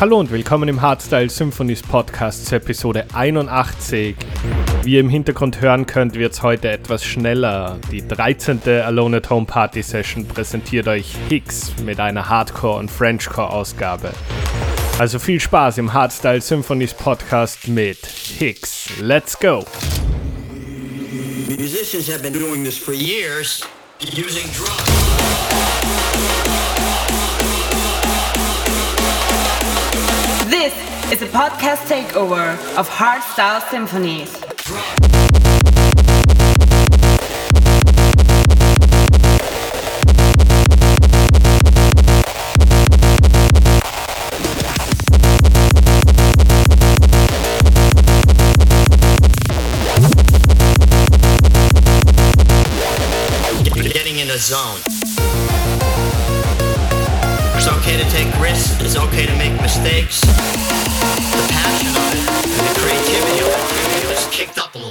Hallo und willkommen im Hardstyle Symphonies Podcast zur Episode 81. Wie ihr im Hintergrund hören könnt, wird es heute etwas schneller. Die 13. Alone at Home Party Session präsentiert euch Hicks mit einer Hardcore- und Frenchcore-Ausgabe. Also viel Spaß im Hardstyle Symphonies Podcast mit Hicks. Let's go! Musicians have been doing this for years using drugs. This is a podcast takeover of Hardstyle Symphonies. Getting in a zone. It's okay to take risks. It's okay to make mistakes. The passion of it and the creativity of it kicked up a little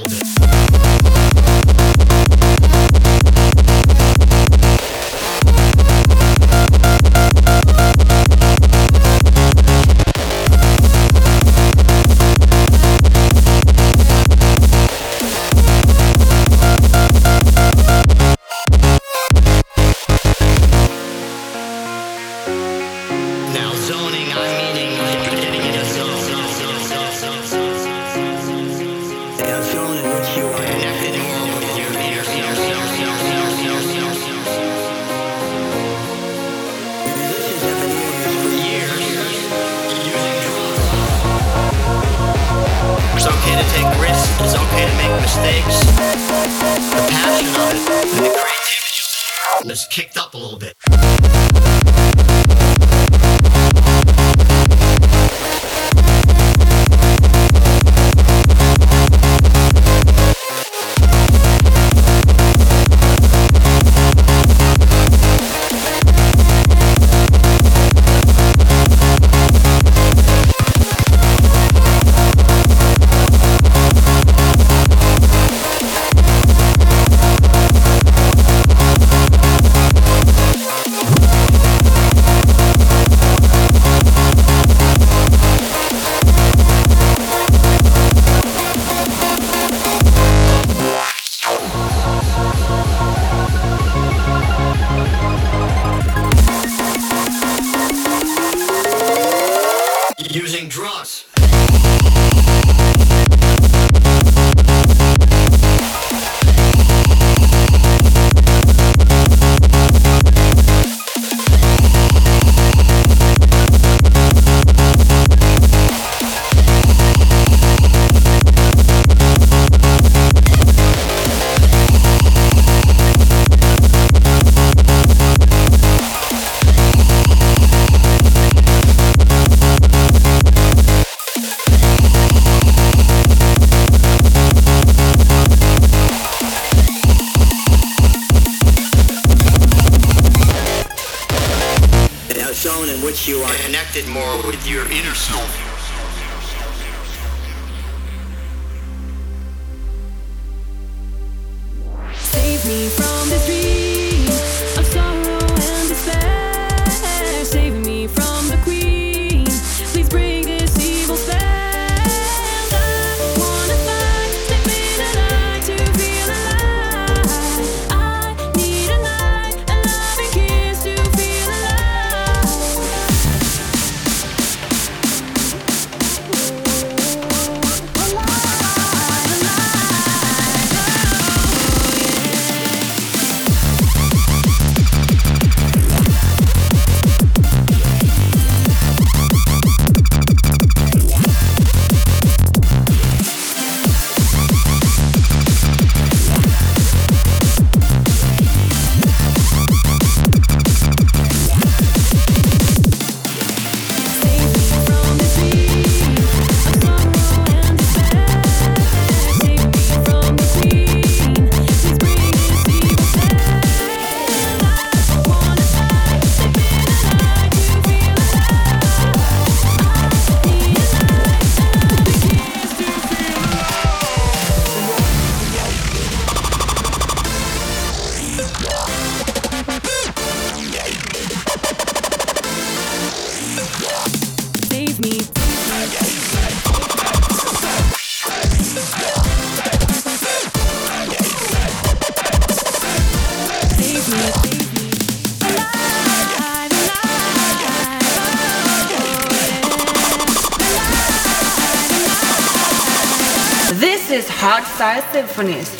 with your inner self. mindfulness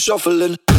shuffling.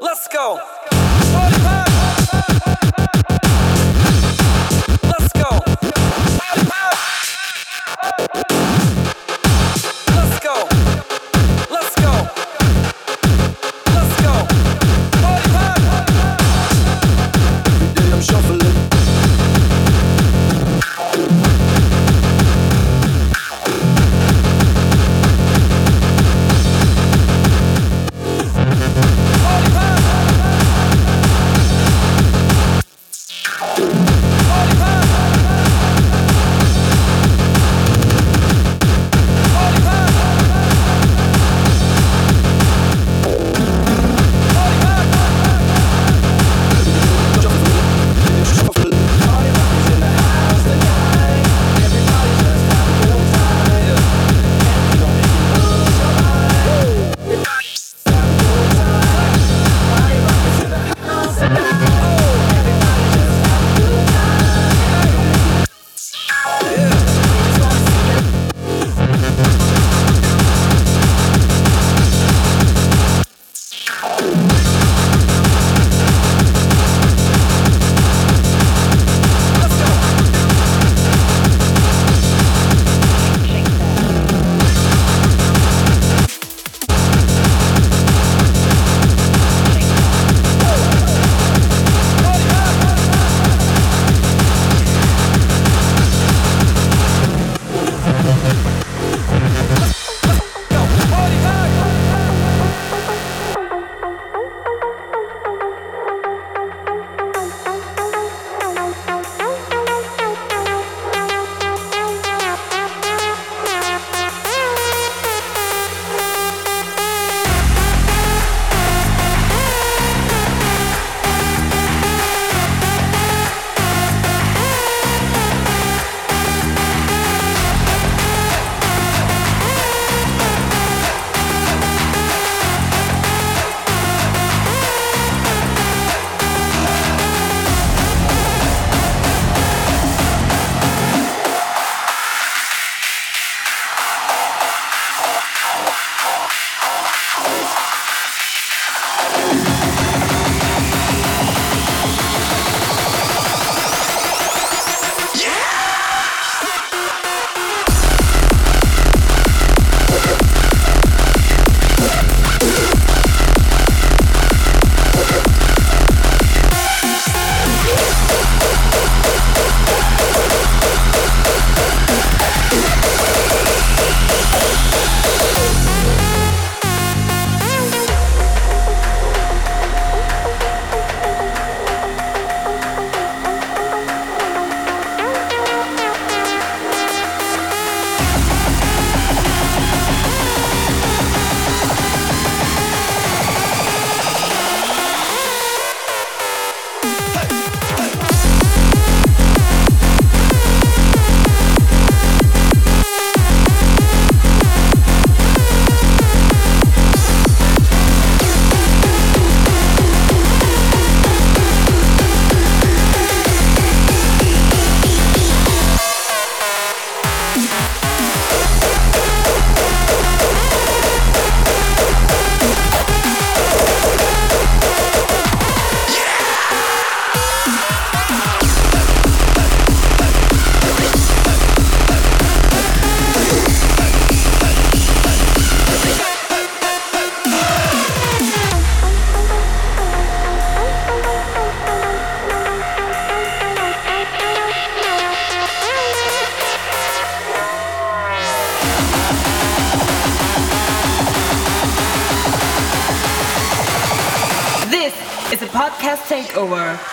Let's go.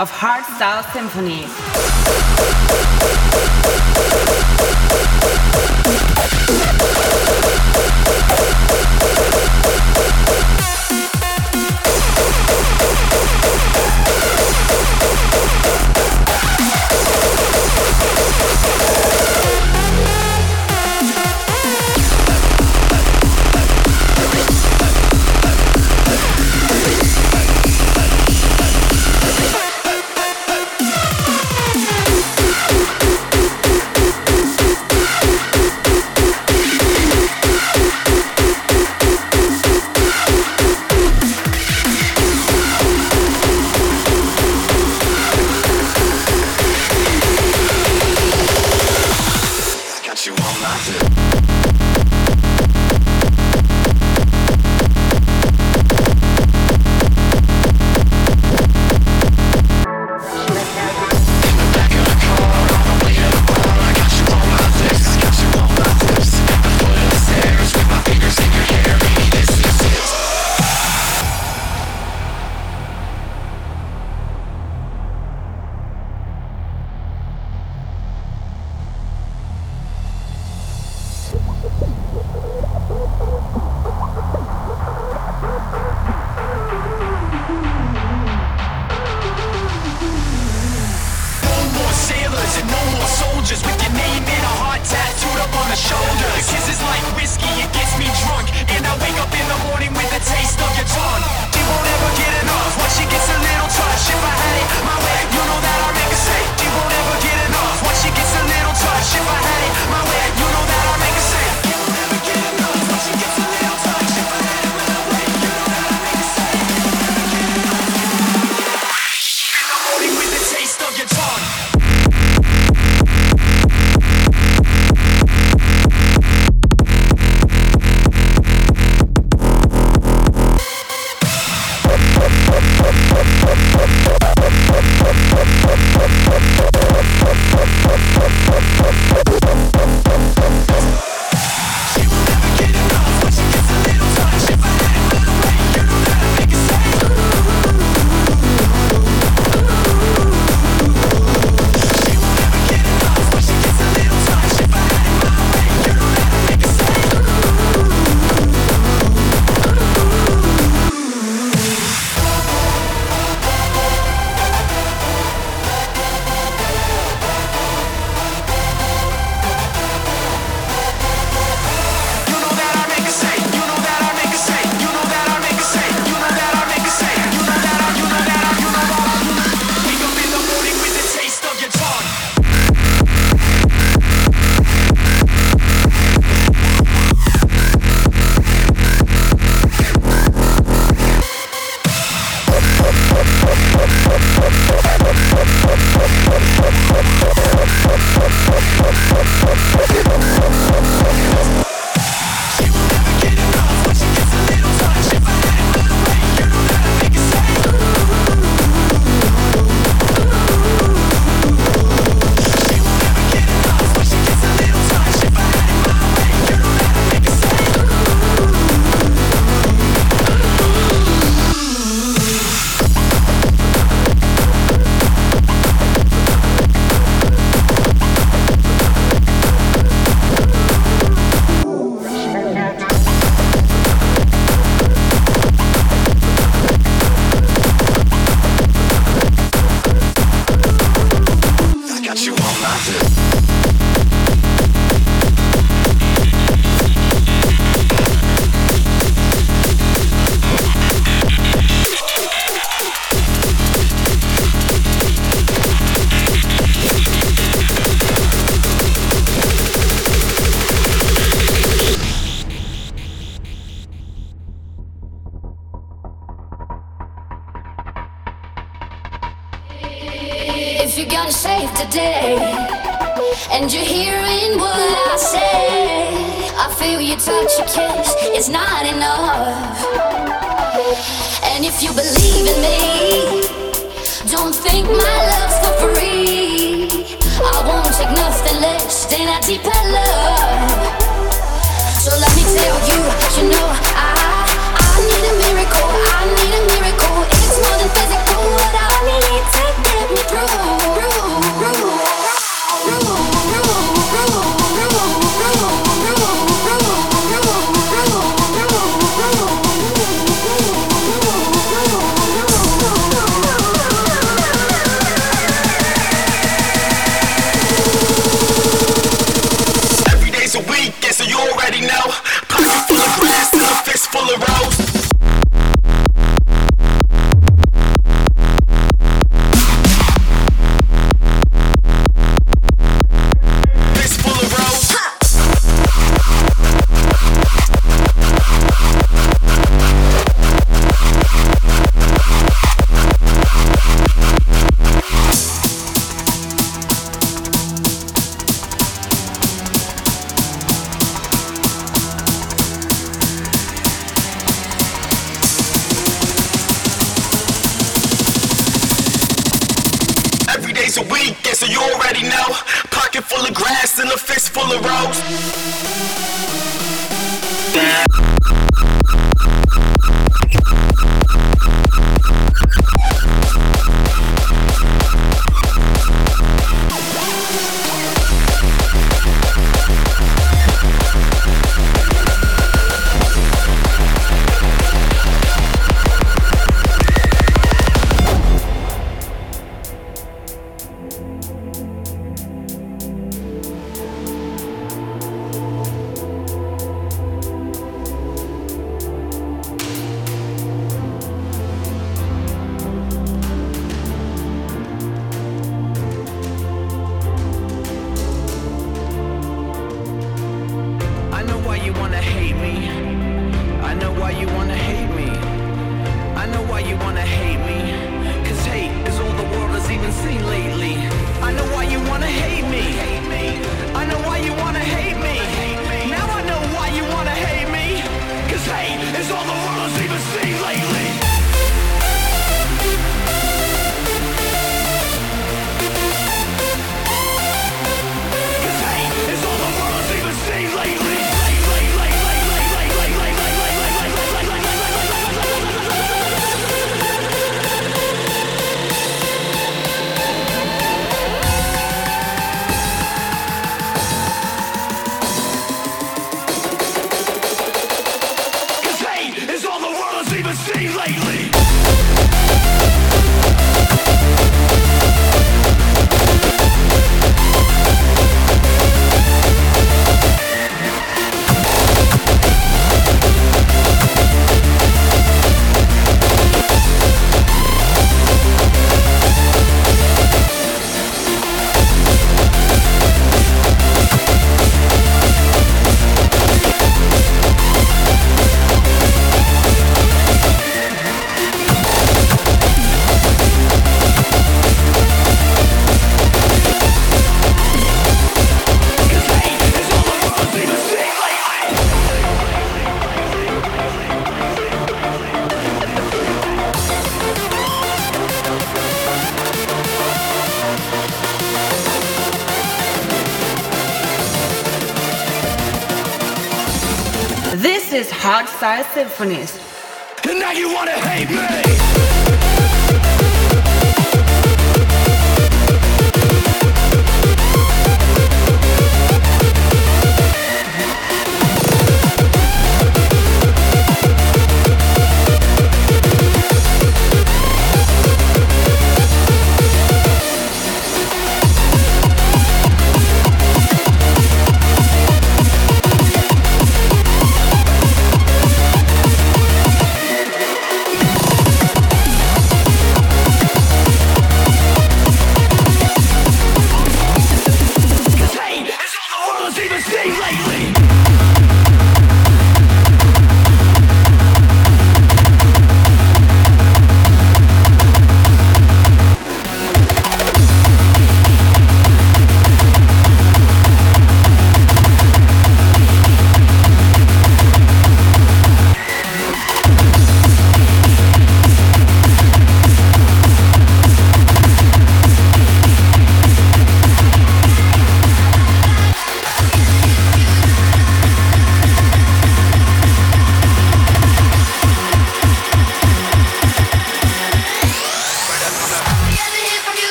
of Hard Style Symphony. love. So let me tell you. full of grass and a fist full of ropes. Is Hardstyle Symphonies. And now you wanna hate me!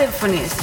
Symphonies.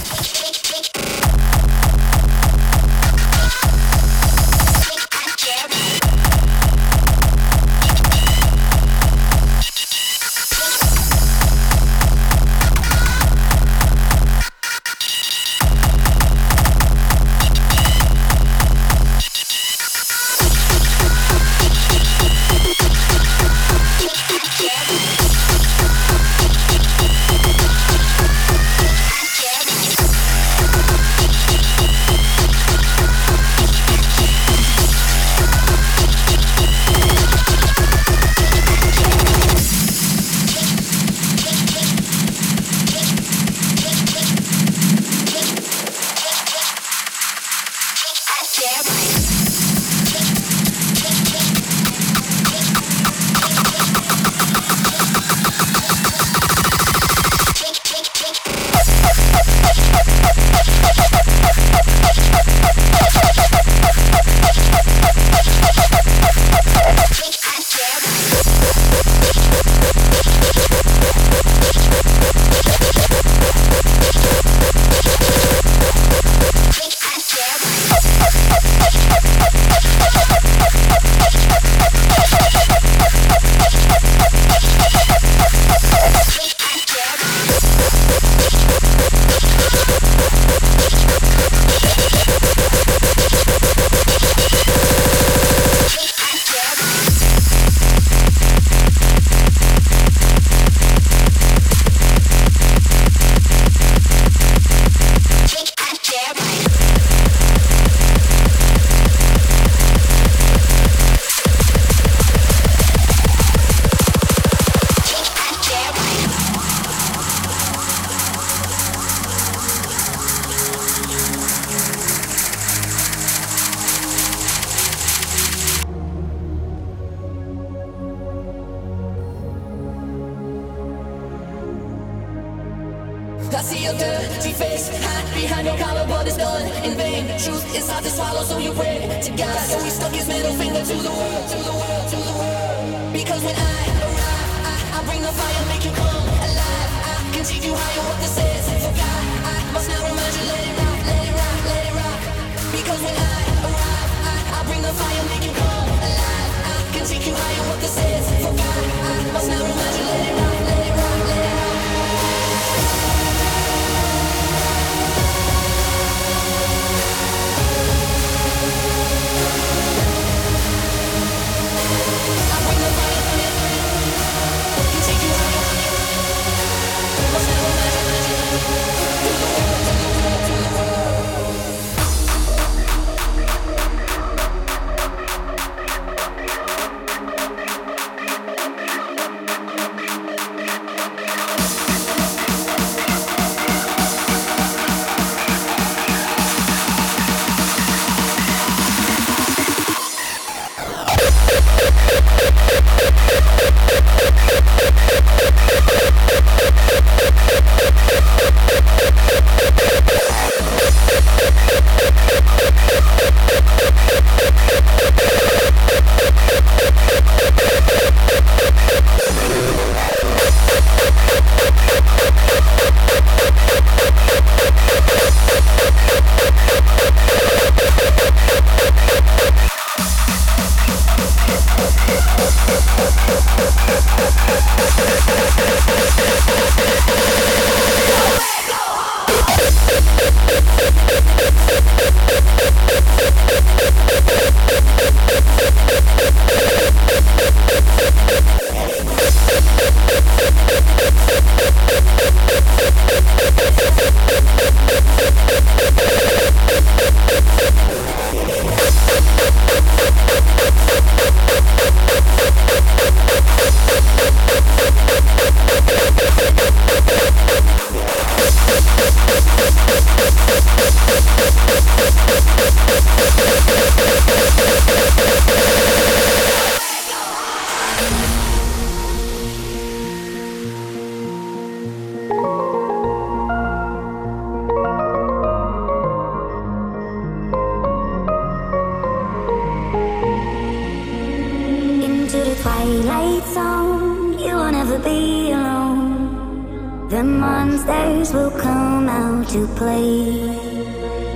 Into the you will never be alone. The monsters will come out to play.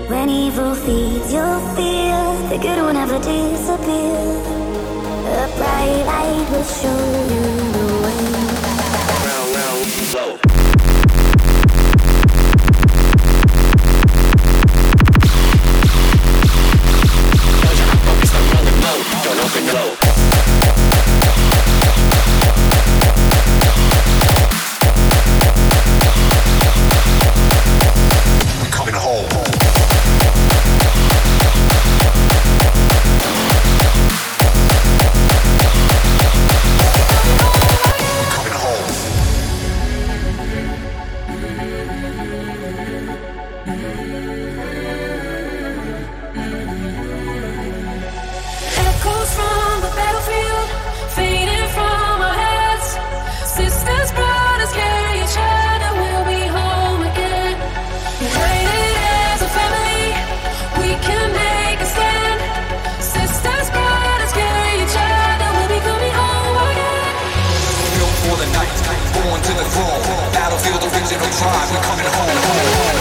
When evil feeds your fear, the good will never disappear. A bright light will show you alive, we're coming home. home, home.